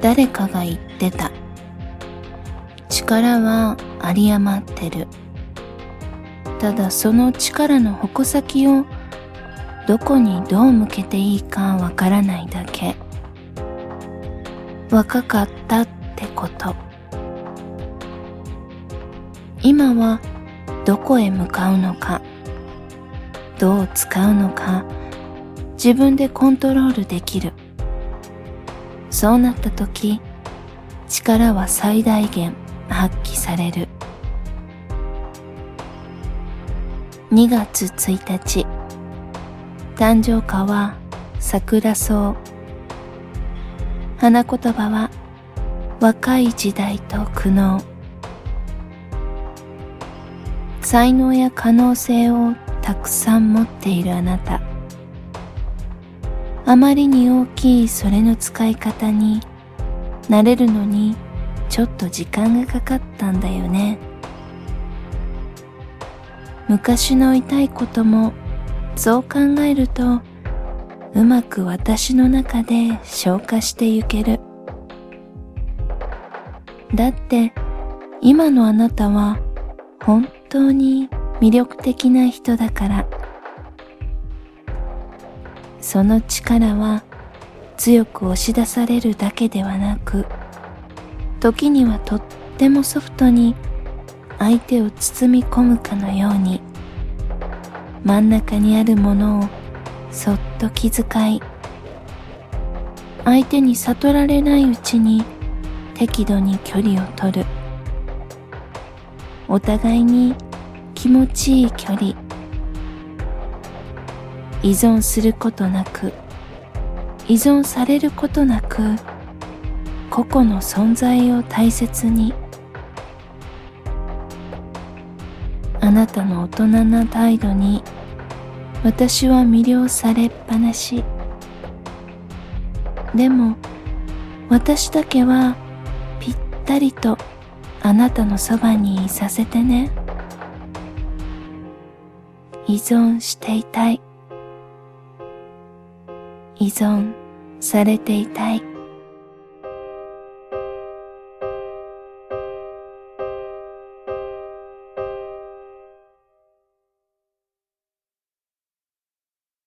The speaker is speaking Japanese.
誰かが言ってた。力は有り余ってる。ただその力の矛先をどこにどう向けていいかわからないだけ。若かったってこと。今はどこへ向かうのか、どう使うのか、自分でコントロールできる。そうなった時、力は最大限発揮される。2月1日、誕生花は桜草。花言葉は若い時代と苦悩。才能や可能性をたくさん持っているあなた。あまりに大きいそれの使い方に慣れるのにちょっと時間がかかったんだよね。昔の痛いこともそう考えるとうまく私の中で消化してゆける。だって今のあなたは本当に魅力的な人だから。その力は強く押し出されるだけではなく時にはとってもソフトに相手を包み込むかのように真ん中にあるものをそっと気遣い相手に悟られないうちに適度に距離を取る。お互いに気持ちいい距離。依存することなく依存されることなく個々の存在を大切に。あなたの大人な態度に私は魅了されっぱなし。でも私だけはぴったりとあなたのそばにいさせてね。依存していたい。依存されていたい。